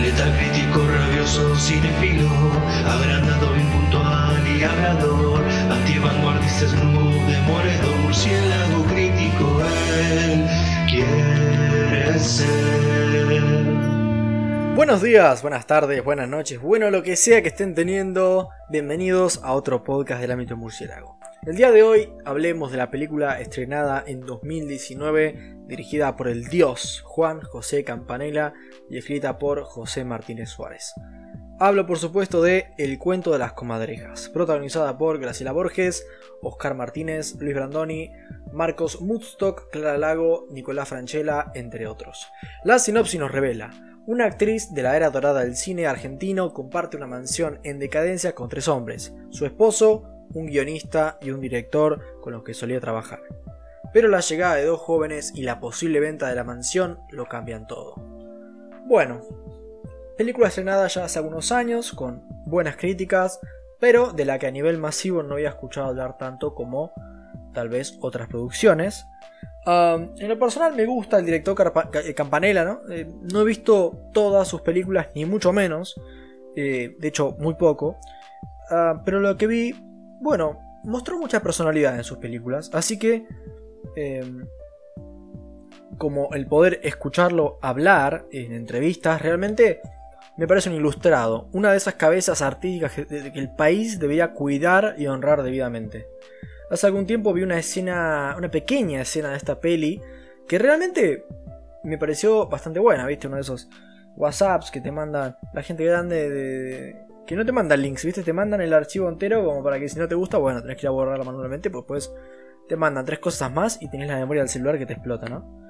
Letal crítico, rabioso, cinefilo, agrandado, impuntual y hablador, antivanguardista, snoop, demoledor, murciélago crítico, él quiere ser. Buenos días, buenas tardes, buenas noches, bueno lo que sea que estén teniendo, bienvenidos a otro podcast del ámbito murciélago. El día de hoy hablemos de la película estrenada en 2019, dirigida por el dios Juan José Campanella y escrita por José Martínez Suárez. Hablo por supuesto de El cuento de las comadrejas, protagonizada por Graciela Borges, Oscar Martínez, Luis Brandoni, Marcos Mudstock, Clara Lago, Nicolás Franchella, entre otros. La sinopsis nos revela. Una actriz de la era dorada del cine argentino comparte una mansión en decadencia con tres hombres, su esposo, un guionista y un director con los que solía trabajar. Pero la llegada de dos jóvenes y la posible venta de la mansión lo cambian todo. Bueno, película estrenada ya hace algunos años, con buenas críticas, pero de la que a nivel masivo no había escuchado hablar tanto como tal vez otras producciones. en lo personal me gusta el director eh, Campanella, ¿no? Eh, no he visto todas sus películas, ni mucho menos, eh, de hecho muy poco, pero lo que vi bueno, mostró mucha personalidad en sus películas, así que em, como el poder escucharlo hablar en entrevistas, realmente me parece un ilustrado, una de esas cabezas artísticas que, el país debía cuidar y honrar debidamente. Hace algún tiempo vi una escena, una pequeña escena de esta peli, que realmente me pareció bastante buena, ¿viste? Uno de esos WhatsApps que te mandan la gente grande de, que no te mandan links, ¿viste? Te mandan el archivo entero como para que si no te gusta, bueno, tenés que ir a manualmente, pues después te mandan tres cosas más y tenés la memoria del celular que te explota, ¿no?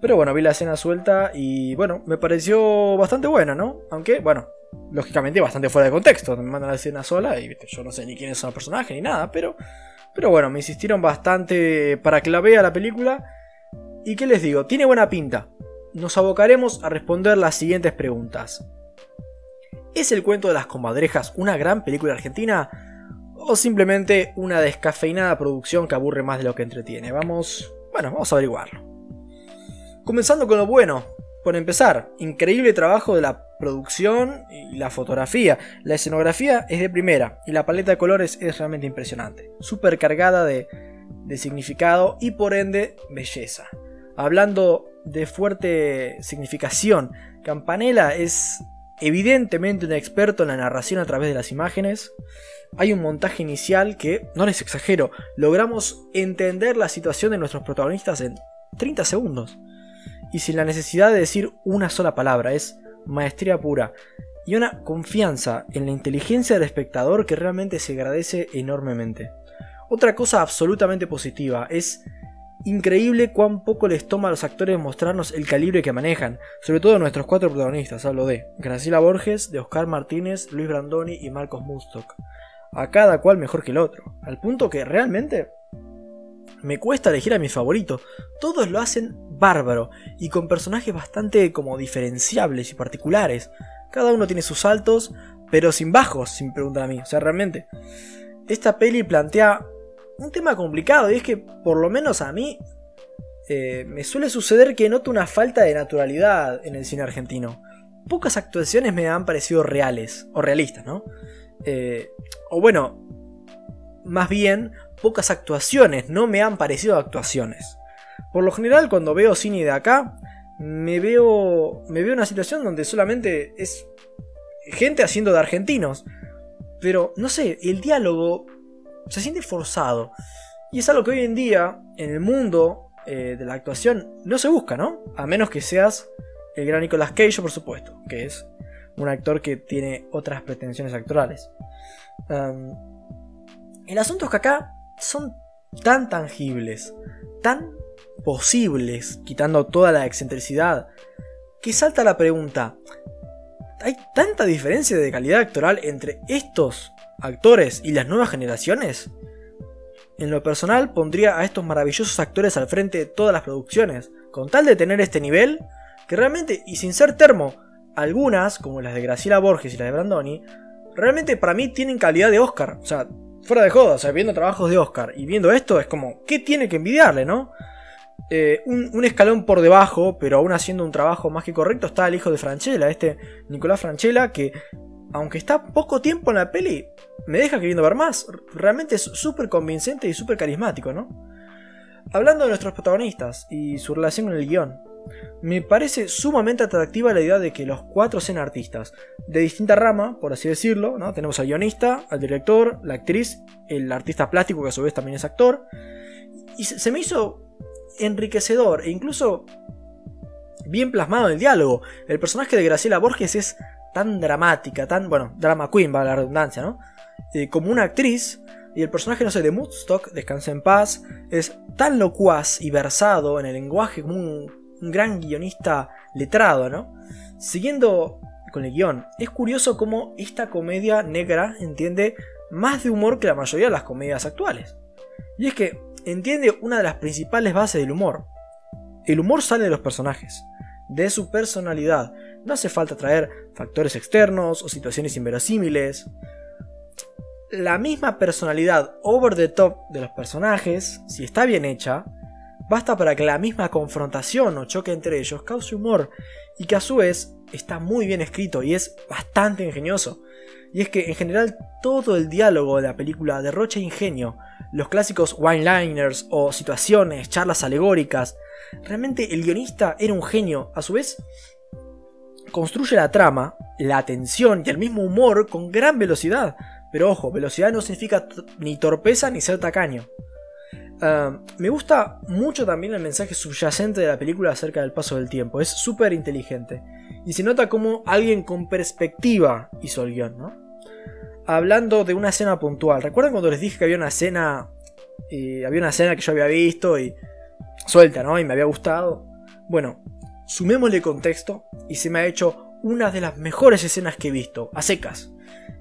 Pero bueno, vi la escena suelta y bueno, me pareció bastante buena, ¿no? Aunque, bueno, lógicamente bastante fuera de contexto. Me mandan la escena sola y ¿viste? yo no sé ni quiénes son los personajes ni nada, pero, pero bueno, me insistieron bastante para que la vea la película. ¿Y qué les digo? Tiene buena pinta. Nos abocaremos a responder las siguientes preguntas. ¿Es el cuento de las comadrejas una gran película argentina? ¿O simplemente una descafeinada producción que aburre más de lo que entretiene? Vamos. Bueno, vamos a averiguarlo. Comenzando con lo bueno. Por empezar, increíble trabajo de la producción y la fotografía. La escenografía es de primera y la paleta de colores es realmente impresionante. Súper cargada de, de significado y por ende belleza. Hablando de fuerte significación, Campanella es evidentemente un experto en la narración a través de las imágenes. Hay un montaje inicial que, no les exagero, logramos entender la situación de nuestros protagonistas en 30 segundos. Y sin la necesidad de decir una sola palabra, es maestría pura. Y una confianza en la inteligencia del espectador que realmente se agradece enormemente. Otra cosa absolutamente positiva es Increíble cuán poco les toma a los actores mostrarnos el calibre que manejan, sobre todo nuestros cuatro protagonistas, hablo de Graciela Borges, de Oscar Martínez, Luis Brandoni y Marcos Mustock. A cada cual mejor que el otro, al punto que realmente me cuesta elegir a mi favorito. Todos lo hacen bárbaro y con personajes bastante como diferenciables y particulares. Cada uno tiene sus saltos, pero sin bajos, si me preguntan a mí. O sea, realmente. Esta peli plantea un tema complicado y es que por lo menos a mí eh, me suele suceder que noto una falta de naturalidad en el cine argentino. Pocas actuaciones me han parecido reales o realistas, ¿no? Eh, o bueno, más bien, pocas actuaciones no me han parecido actuaciones. Por lo general, cuando veo cine de acá, me veo, me veo una situación donde solamente es gente haciendo de argentinos. Pero, no sé, el diálogo se siente forzado. Y es algo que hoy en día, en el mundo eh, de la actuación, no se busca, ¿no? A menos que seas el gran Nicolas Cage, por supuesto, que es un actor que tiene otras pretensiones actorales. el asunto es que acá son tan tangibles, tan posibles, quitando toda la excentricidad, que salta la pregunta, ¿hay tanta diferencia de calidad actoral entre estos actores y las nuevas generaciones? En lo personal pondría a estos maravillosos actores al frente de todas las producciones, con tal de tener este nivel, que realmente, y sin ser termo, algunas, como las de Graciela Borges y las de Brandoni, realmente para mí tienen calidad de Oscar. O sea, fuera de joda, o sea, viendo trabajos de Oscar y viendo esto es como, ¿qué tiene que envidiarle, no? Eh, un, escalón por debajo, pero aún haciendo un trabajo más que correcto, está el hijo de Franchella, este Nicolás Franchella, que aunque está poco tiempo en la peli, me deja queriendo ver más. Realmente es súper convincente y súper carismático, ¿no? Hablando de nuestros protagonistas y su relación con el guion, me parece sumamente atractiva la idea de que los cuatro sean artistas, de distinta rama, por así decirlo, ¿no? Tenemos al guionista, al director, la actriz, el artista plástico que a su vez también es actor, y se me hizo enriquecedor e incluso bien plasmado en el diálogo. El personaje de Graciela Borges es tan dramática, tan, bueno, drama queen, va la redundancia, ¿no? Eh, como una actriz, y el personaje, no sé, de Moodstock, Descansa en paz, es tan locuaz y versado en el lenguaje como un, gran guionista letrado, ¿no? Siguiendo con el guion, es curioso cómo esta comedia negra entiende más de humor que la mayoría de las comedias actuales. Y es que entiende una de las principales bases del humor. El humor sale de los personajes, de su personalidad. No hace falta traer factores externos o situaciones inverosímiles la misma personalidad over the top de los personajes, si está bien hecha, basta para que la misma confrontación o choque entre ellos cause humor y que a su vez está muy bien escrito y es bastante ingenioso. Y es que en general todo el diálogo de la película derrocha ingenio, los clásicos wine-liners o situaciones, charlas alegóricas. Realmente el guionista era un genio, a su vez construye la trama, la atención y el mismo humor con gran velocidad, pero ojo, velocidad no significa ni torpeza ni ser tacaño. Me gusta mucho también el mensaje subyacente de la película acerca del paso del tiempo. Es súper inteligente. Y se nota como alguien con perspectiva hizo el guion, ¿no? Hablando de una escena puntual. ¿Recuerdan cuando les dije que había una escena... Había una escena que yo había visto y... Suelta, ¿no? Y me había gustado. Bueno, sumémosle contexto y se me ha hecho una de las mejores escenas que he visto. A secas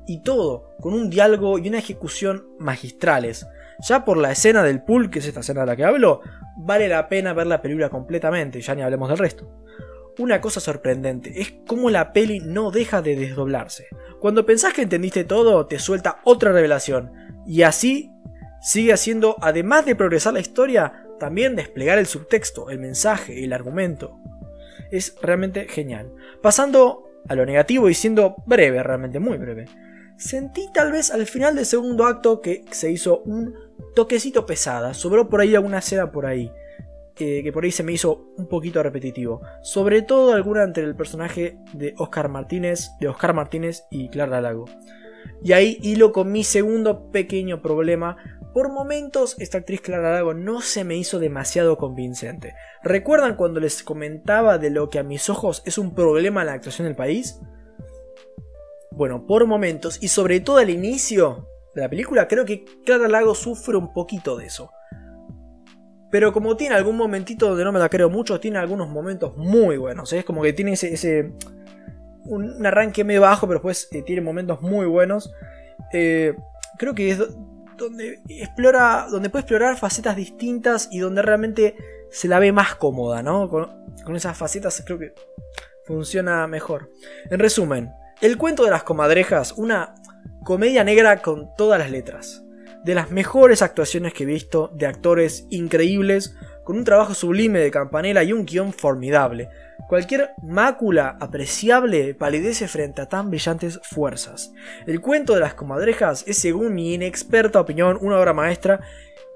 y todo con un diálogo y una ejecución magistrales. Ya por la escena del pool, que es esta escena de la que hablo, vale la pena ver la película completamente, ya ni hablemos del resto. Una cosa sorprendente es cómo la peli no deja de desdoblarse. Cuando pensás que entendiste todo, te suelta otra revelación. Y así sigue haciendo, además de progresar la historia, también desplegar el subtexto, el mensaje, el argumento. Es realmente genial. Pasando a lo negativo y siendo breve, realmente muy breve sentí tal vez al final del segundo acto que se hizo un toquecito pesada. Sobró por ahí alguna escena por ahí. Que por ahí se me hizo un poquito repetitivo. Sobre todo alguna entre el personaje de Oscar Martínez, de Oscar Martínez y Clara Lago. Y ahí hilo con mi segundo pequeño problema. Por momentos esta actriz Clara Lago no se me hizo demasiado convincente. ¿Recuerdan cuando les comentaba de lo que a mis ojos es un problema en la actuación del país? Bueno, por momentos, y sobre todo al inicio de la película, creo que Clara Lago sufre un poquito de eso. Pero como tiene algún momentito donde no me la creo mucho, tiene algunos momentos muy buenos. ¿eh? Es como que tiene ese, un arranque medio bajo, pero después eh, tiene momentos muy buenos. Eh, creo que es donde explora, donde puede explorar facetas distintas y donde realmente se la ve más cómoda, ¿no? con esas facetas creo que funciona mejor. En resumen, el cuento de las comadrejas, una comedia negra con todas las letras. De las mejores actuaciones que he visto, de actores increíbles, con un trabajo sublime de campanela y un guion formidable. Cualquier mácula apreciable palidece frente a tan brillantes fuerzas. El cuento de las comadrejas es, según mi inexperta opinión, una obra maestra,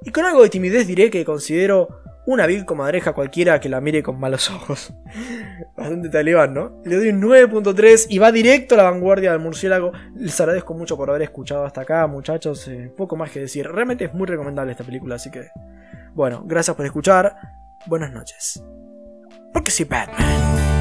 y con algo de timidez diré que considero una vil comadreja cualquiera que la mire con malos ojos. Bastante talibán, ¿no? Le doy un 9.3 y va directo a la vanguardia del murciélago. Les agradezco mucho por haber escuchado hasta acá, muchachos. Eh, poco más que decir. Realmente es muy recomendable esta película, así que... Bueno, gracias por escuchar. Buenas noches. Porque soy Batman.